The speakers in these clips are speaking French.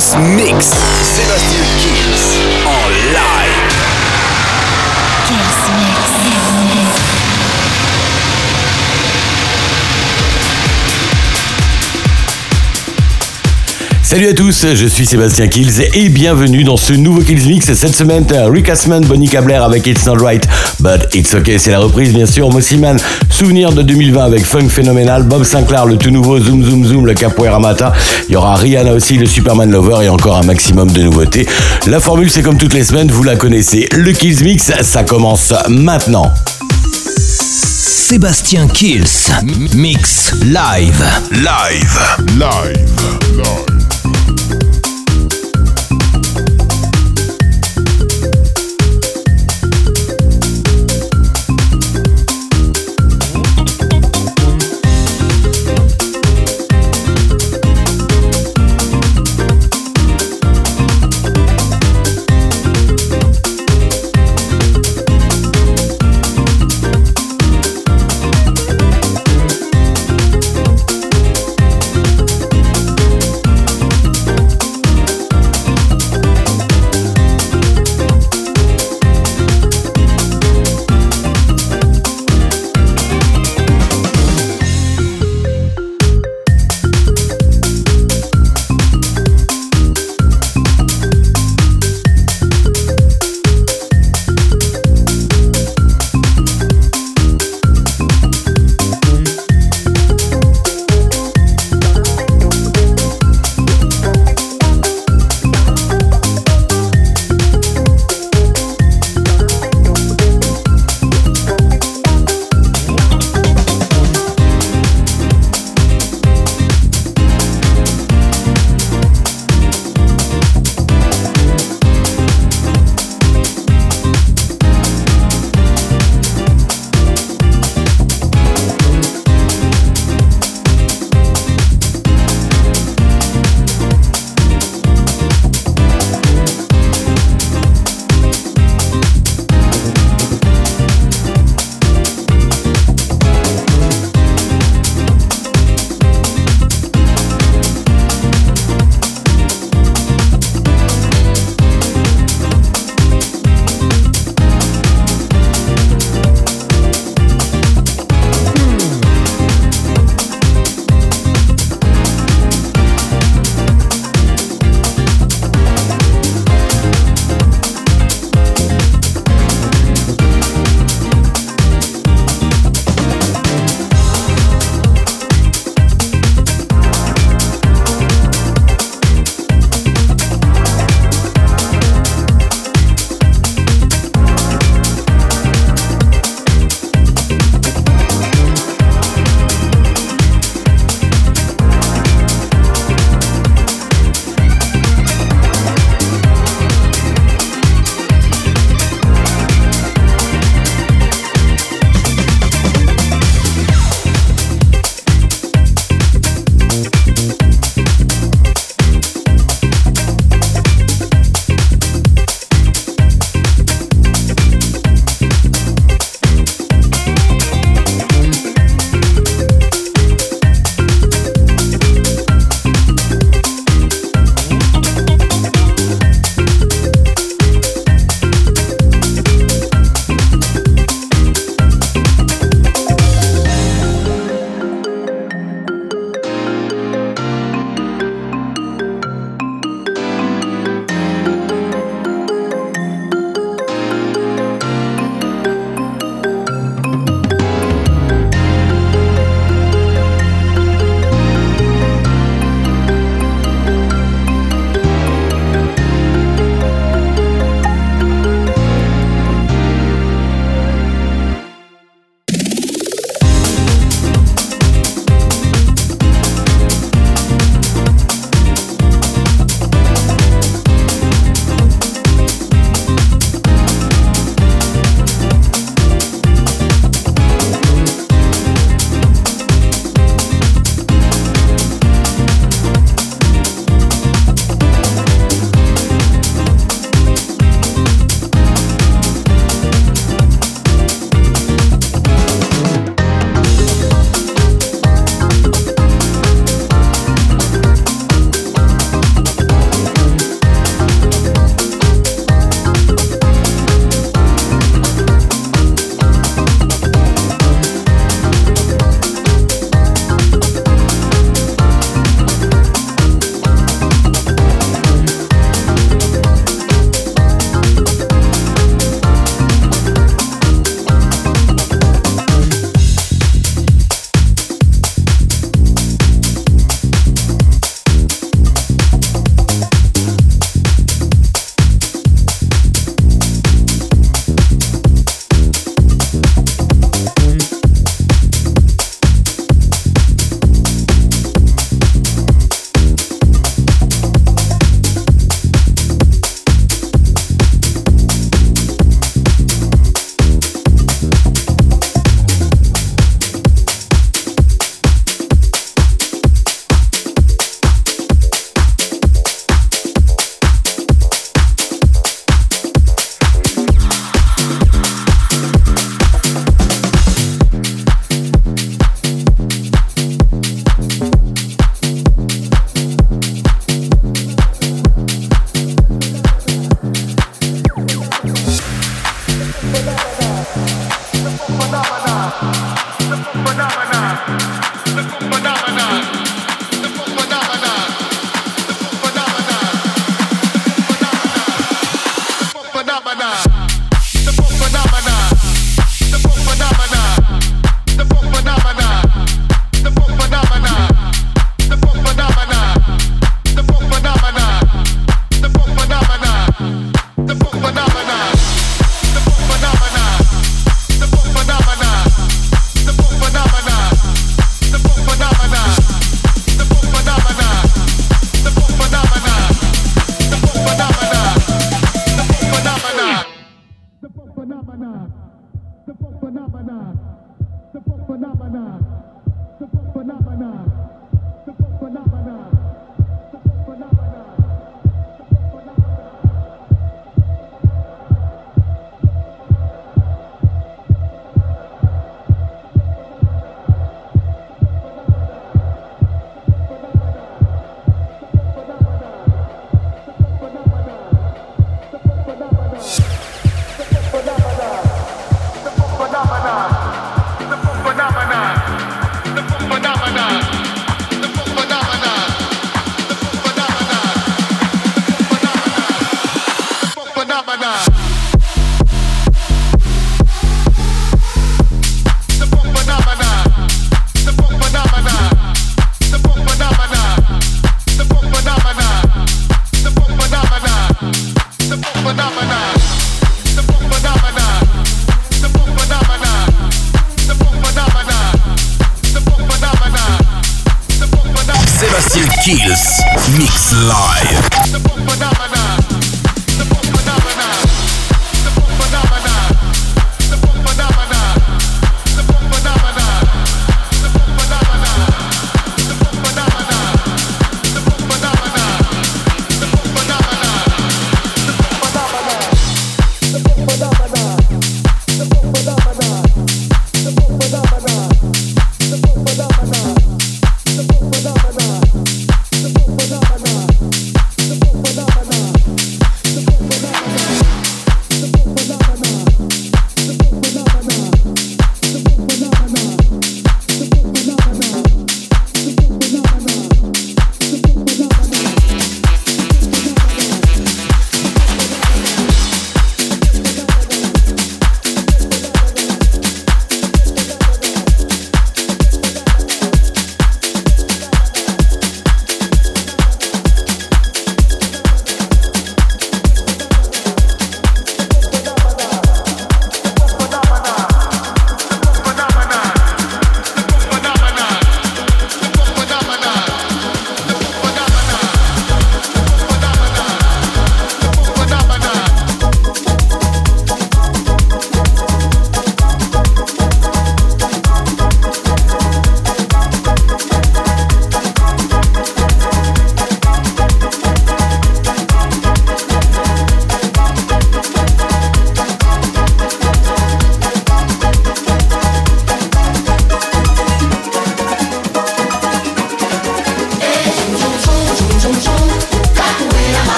Kills Mix. Sébastien Kills en live. Kills Mix. Salut à tous, je suis Sébastien Kills et bienvenue dans ce nouveau Kills Mix. Cette semaine, Rick Asman, Bonnie Cabler avec It's Not Right, But It's Okay. C'est la reprise, bien sûr. Mossiman, souvenir de 2020 avec Funk Phénoménal. Bob Sinclair, le tout nouveau Zoom Zoom Zoom, le Capoeira Mata. Il y aura Rihanna aussi, le Superman Lover et encore un maximum de nouveautés. La formule, c'est comme toutes les semaines, vous la connaissez. Le Kills Mix, ça commence maintenant. Sébastien Kills, mix live. Live. Live. Live.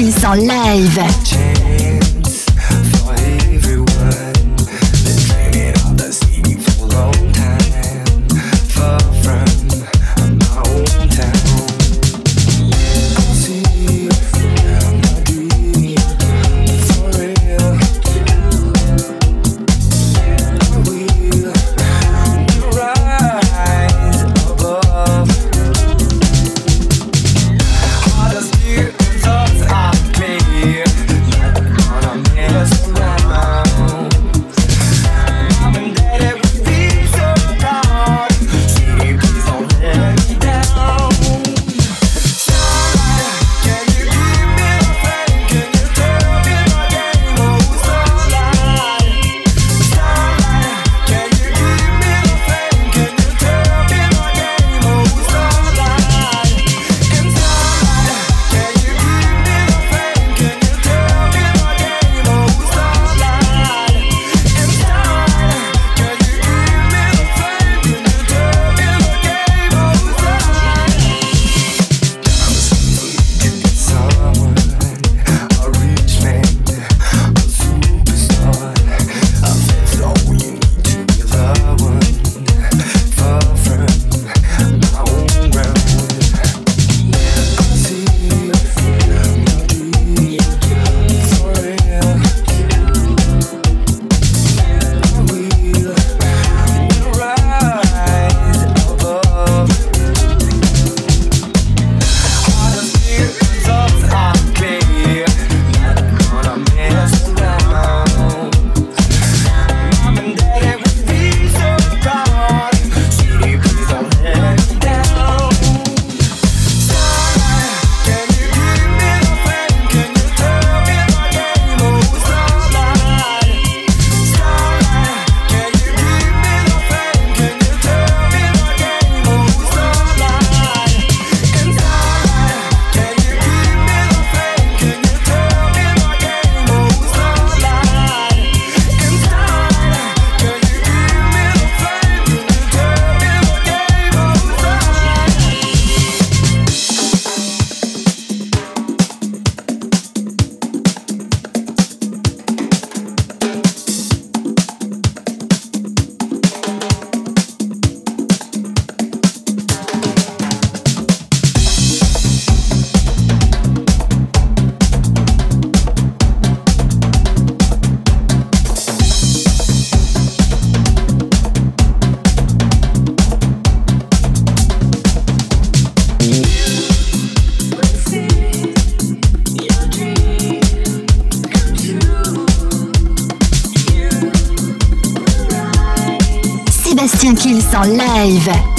Kills en live. en live.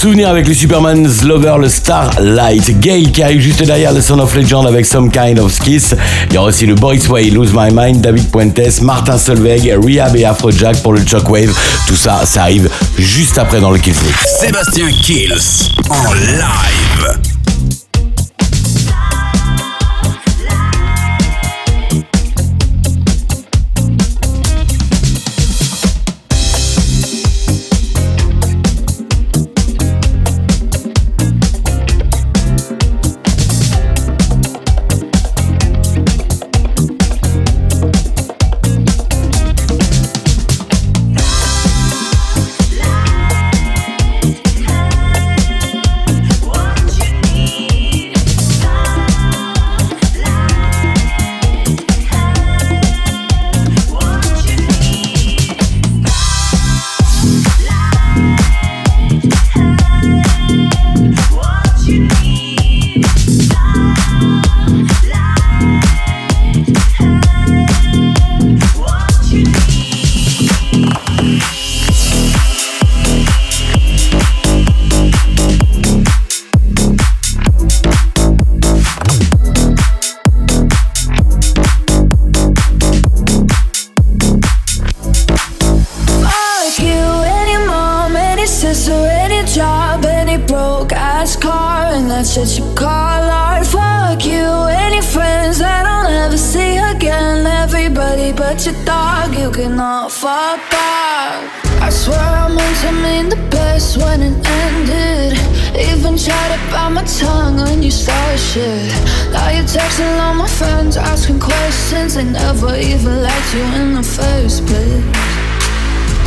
Souvenir avec le Superman's Lover, le Starlight, Gay qui arrive juste derrière le Son of Legend avec Some Kind of Kiss. Il y aura aussi le Boys Way, Lose My Mind, David Puentes, Martin Solveig, Rehab et Afrojack pour le Shockwave. Tout ça, ça arrive juste après dans le Kills Mix. Sébastien Kills en live. That's what you call art. Fuck you and your friends I don't ever see again. Everybody but your dog, you cannot fuck back. I swear I meant to mean the best when it ended. Even tried to bite my tongue when you started shit. Now you're texting all my friends, asking questions. They never even liked you in the first place.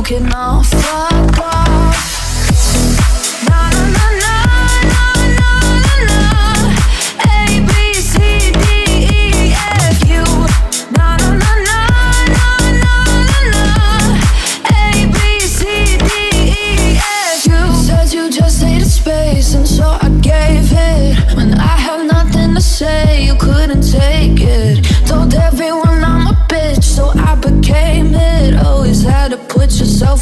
you can fuck off.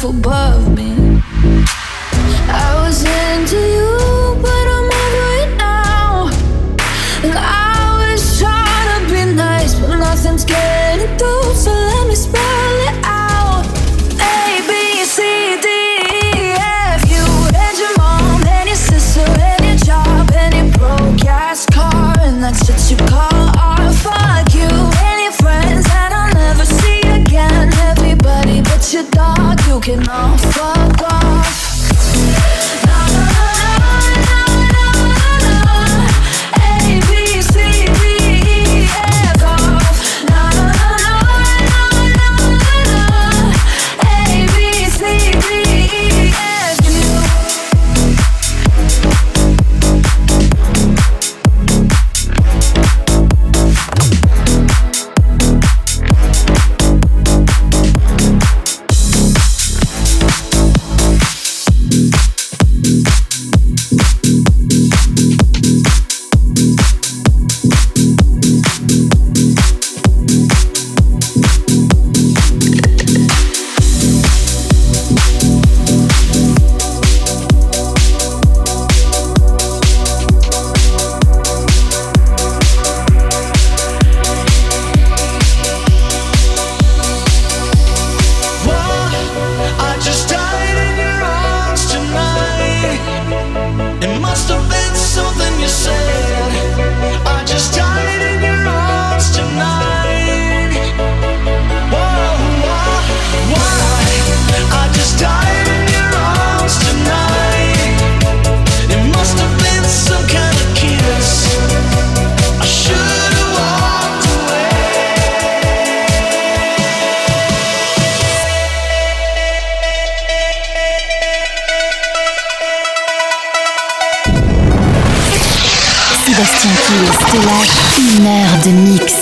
above me. C'est là une heure de mix.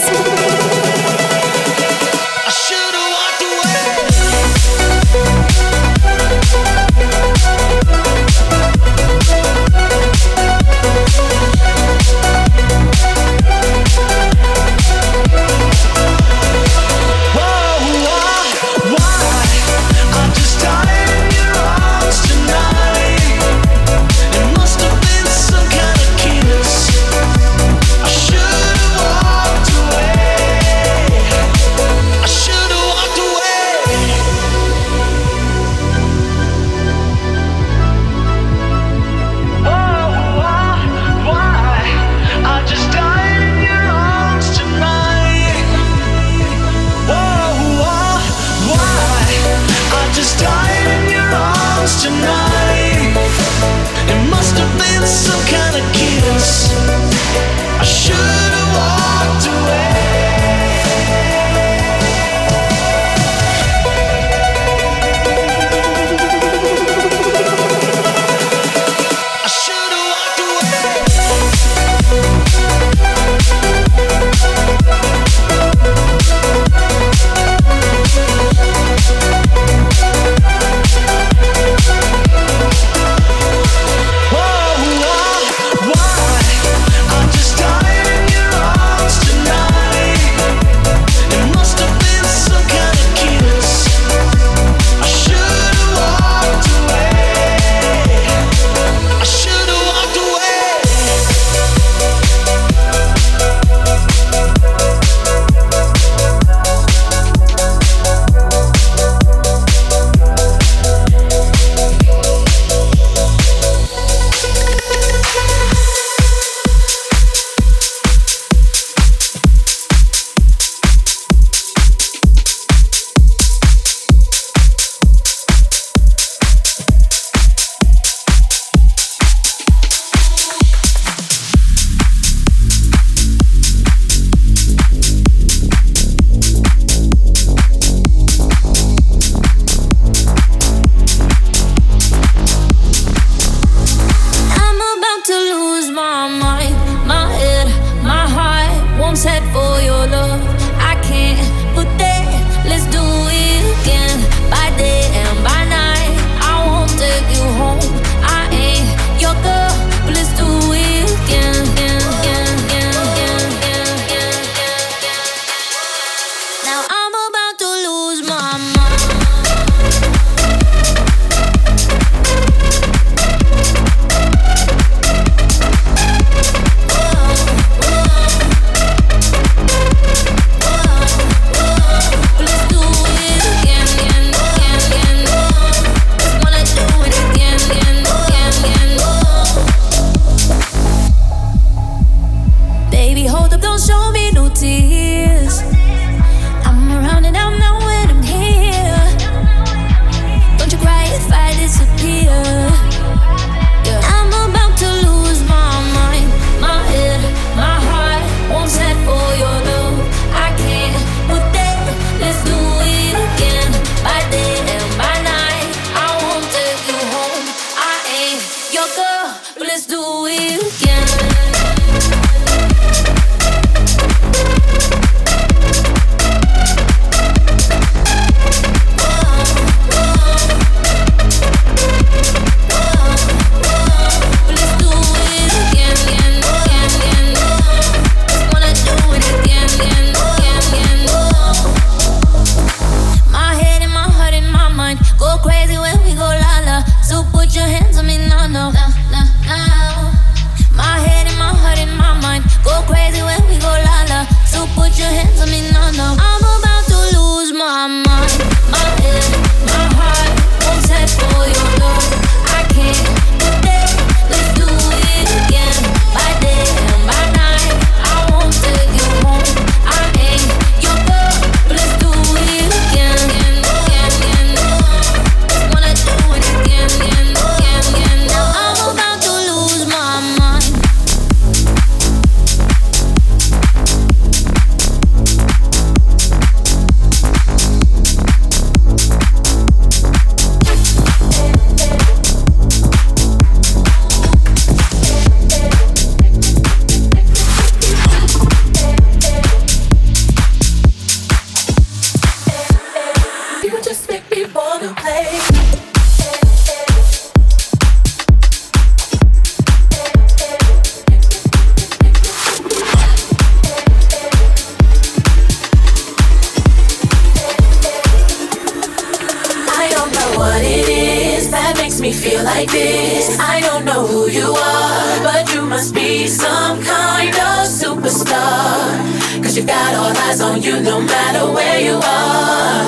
star. Cause you've got all eyes on you no matter where you are.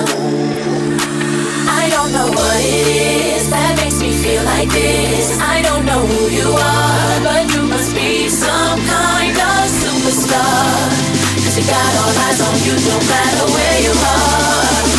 I don't know what it is that makes me feel like this. I don't know who you are, but you must be some kind of superstar. Cause you got all eyes on you no matter where you are.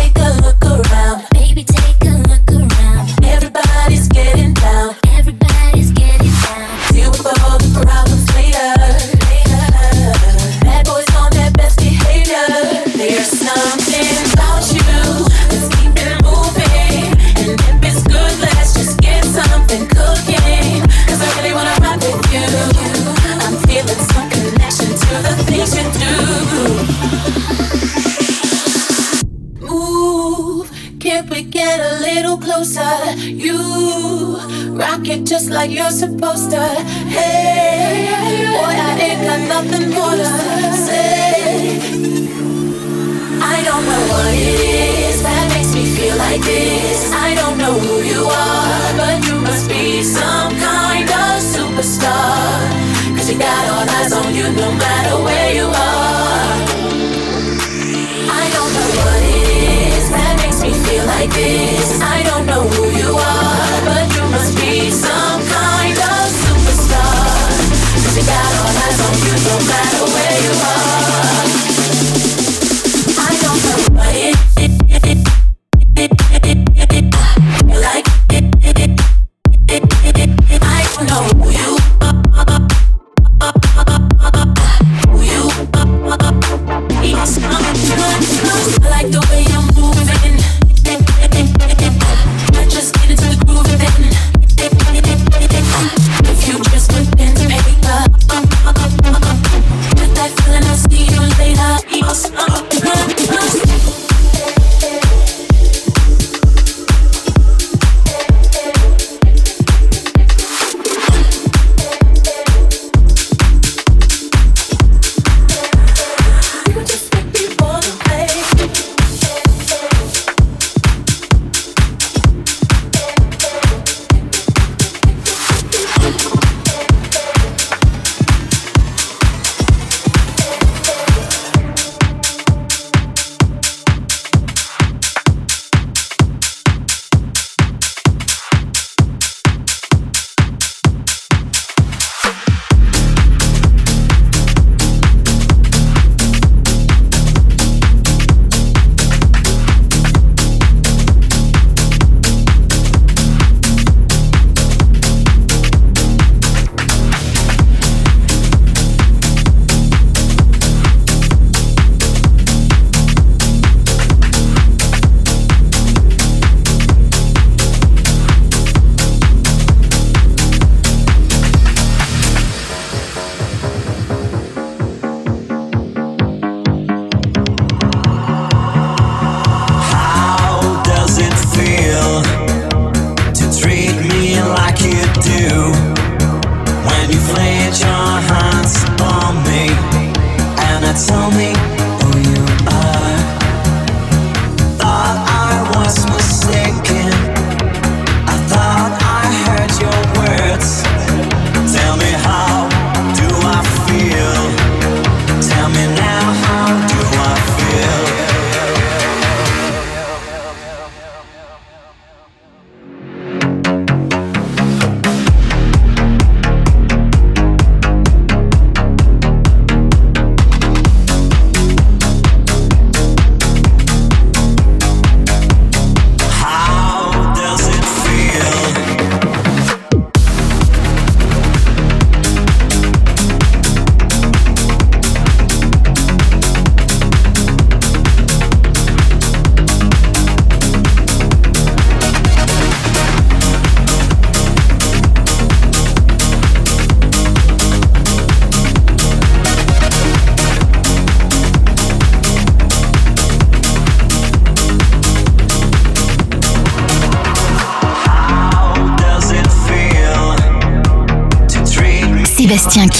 baby.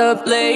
up late.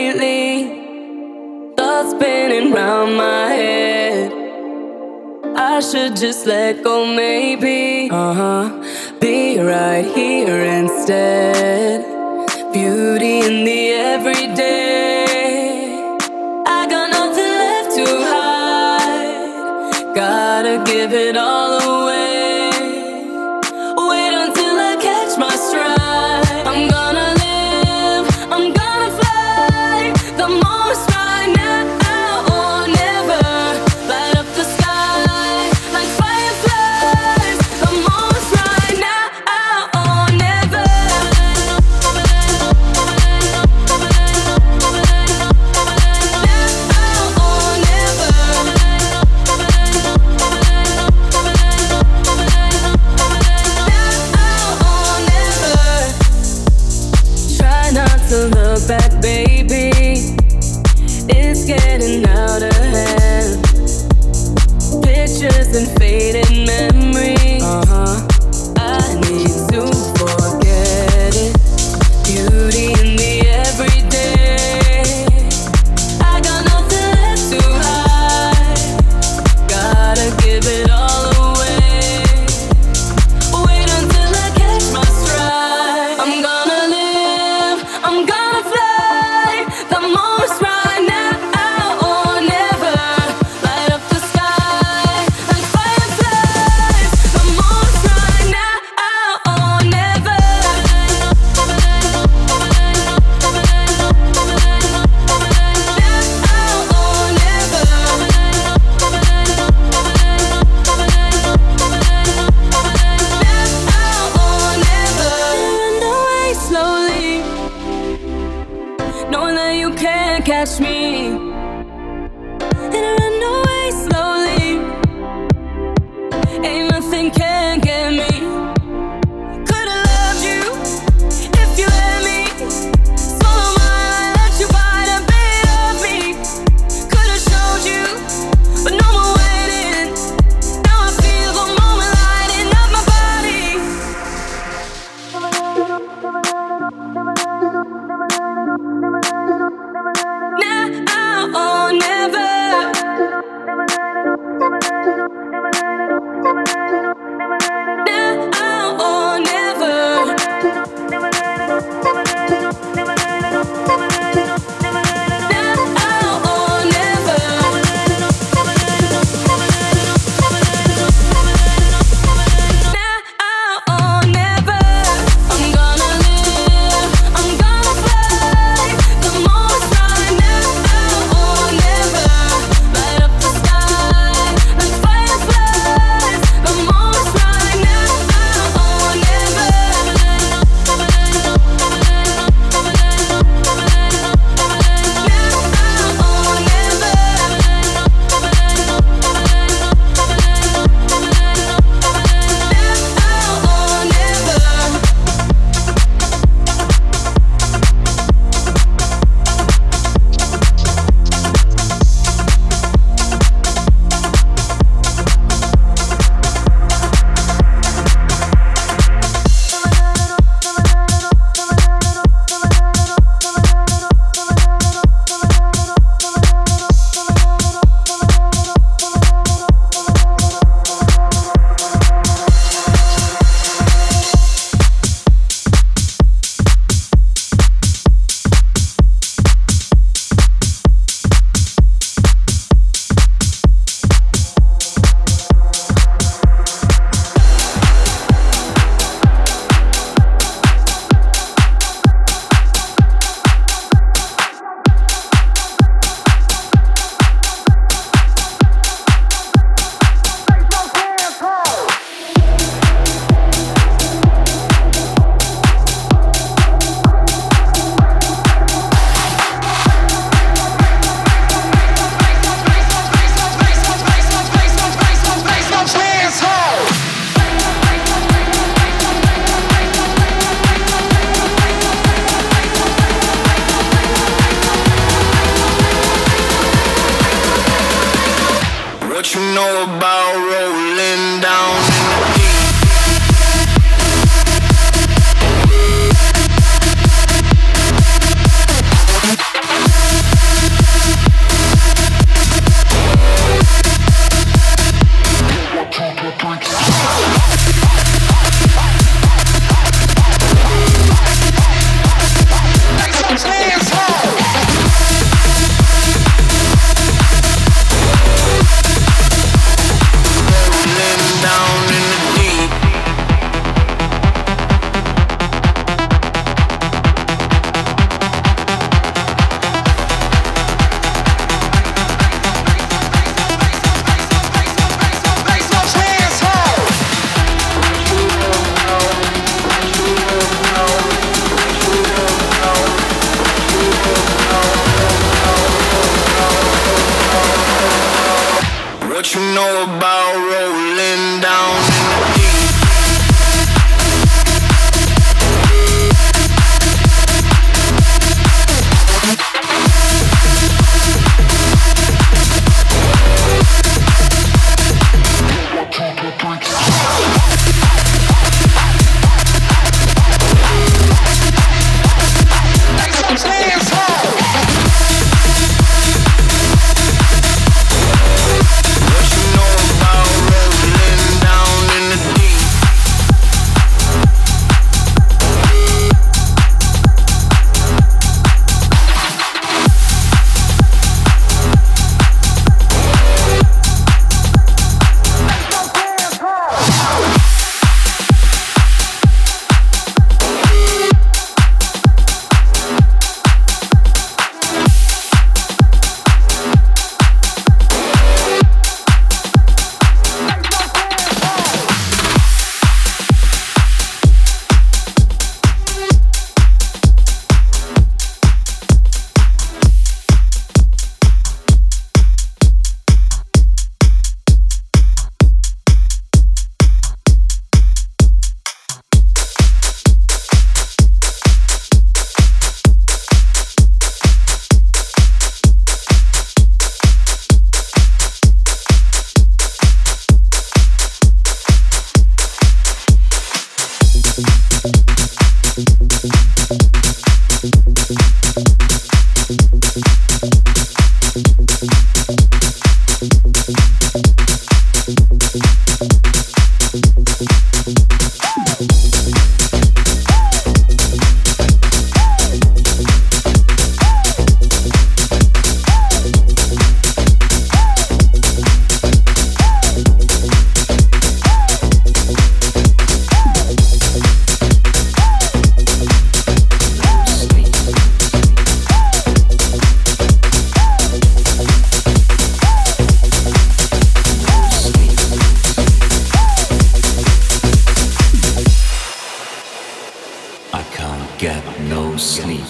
get no sleep.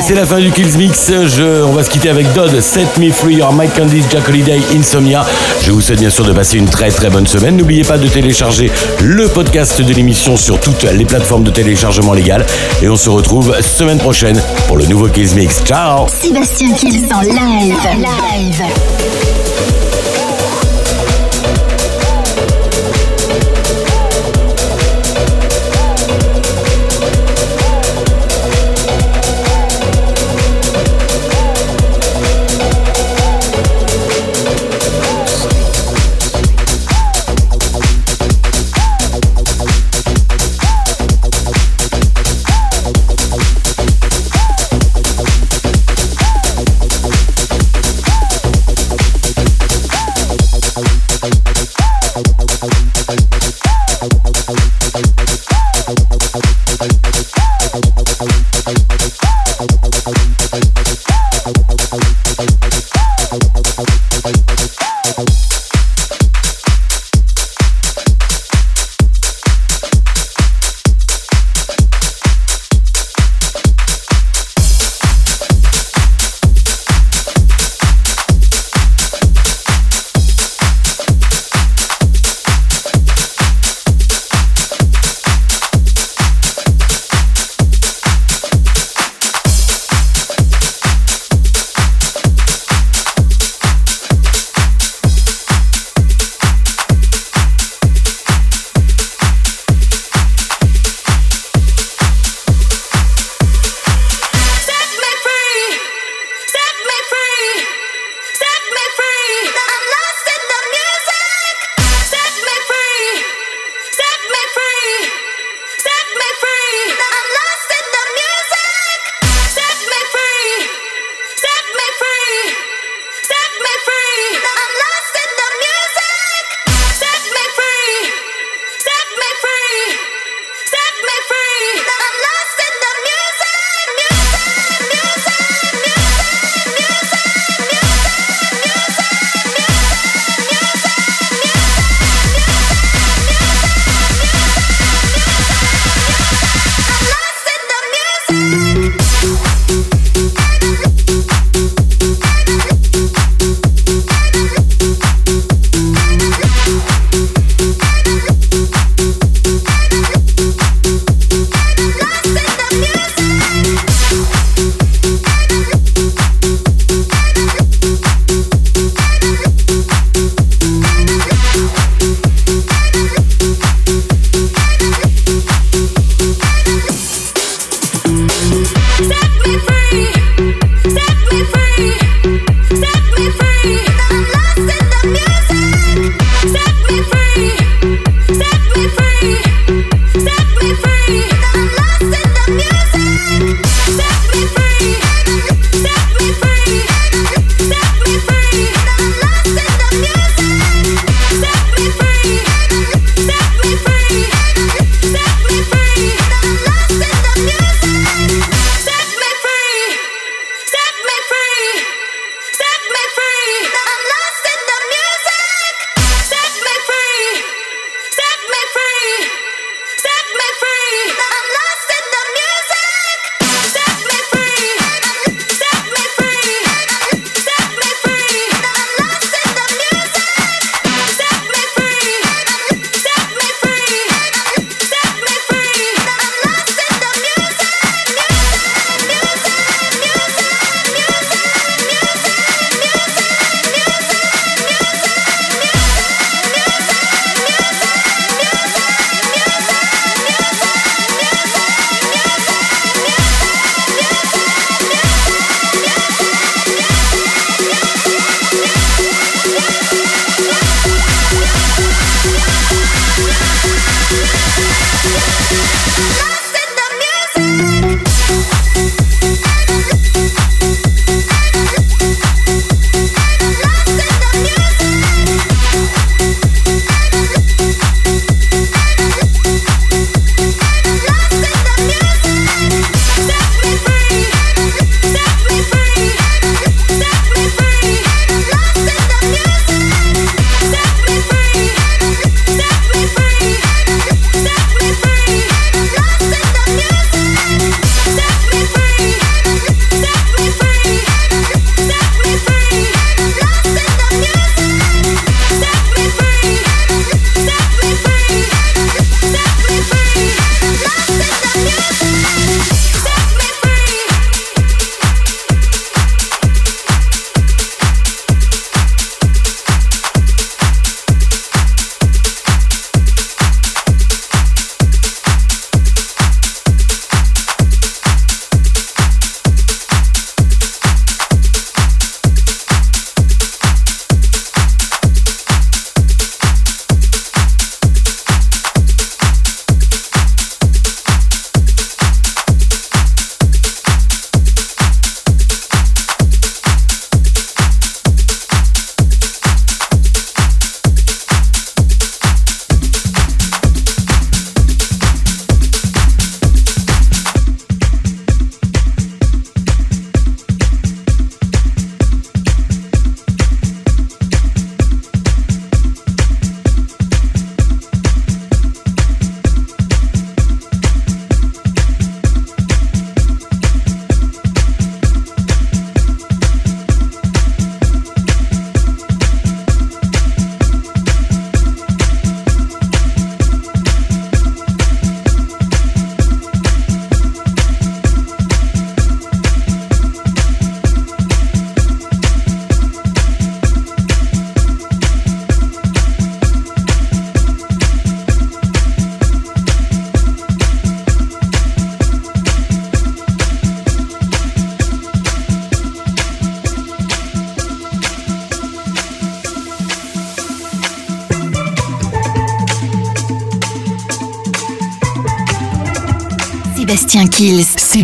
C'est la fin du Kills Mix. On va se quitter avec Dodd, Set Me Free, or Mike Candice, Jack Holiday, Insomnia. Je vous souhaite bien sûr de passer une très très bonne semaine. N'oubliez pas de télécharger le podcast de l'émission sur toutes les plateformes de téléchargement légal. Et on se retrouve semaine prochaine pour le nouveau Kills Mix. Ciao Sébastien Kills en live.